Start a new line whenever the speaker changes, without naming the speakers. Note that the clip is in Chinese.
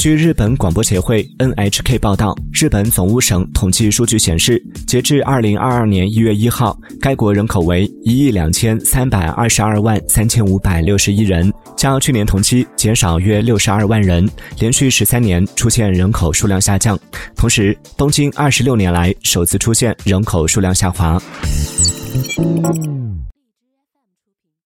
据日本广播协会 nhk 报道日本总务省统计数据显示截至二零二二年一月一号该国人口为一亿两千三百二十二万三千五百六十一人较去年同期减少约六十二万人连续十三年出现人口数量下降。同时东京二十六年来首次出现人口数量下滑。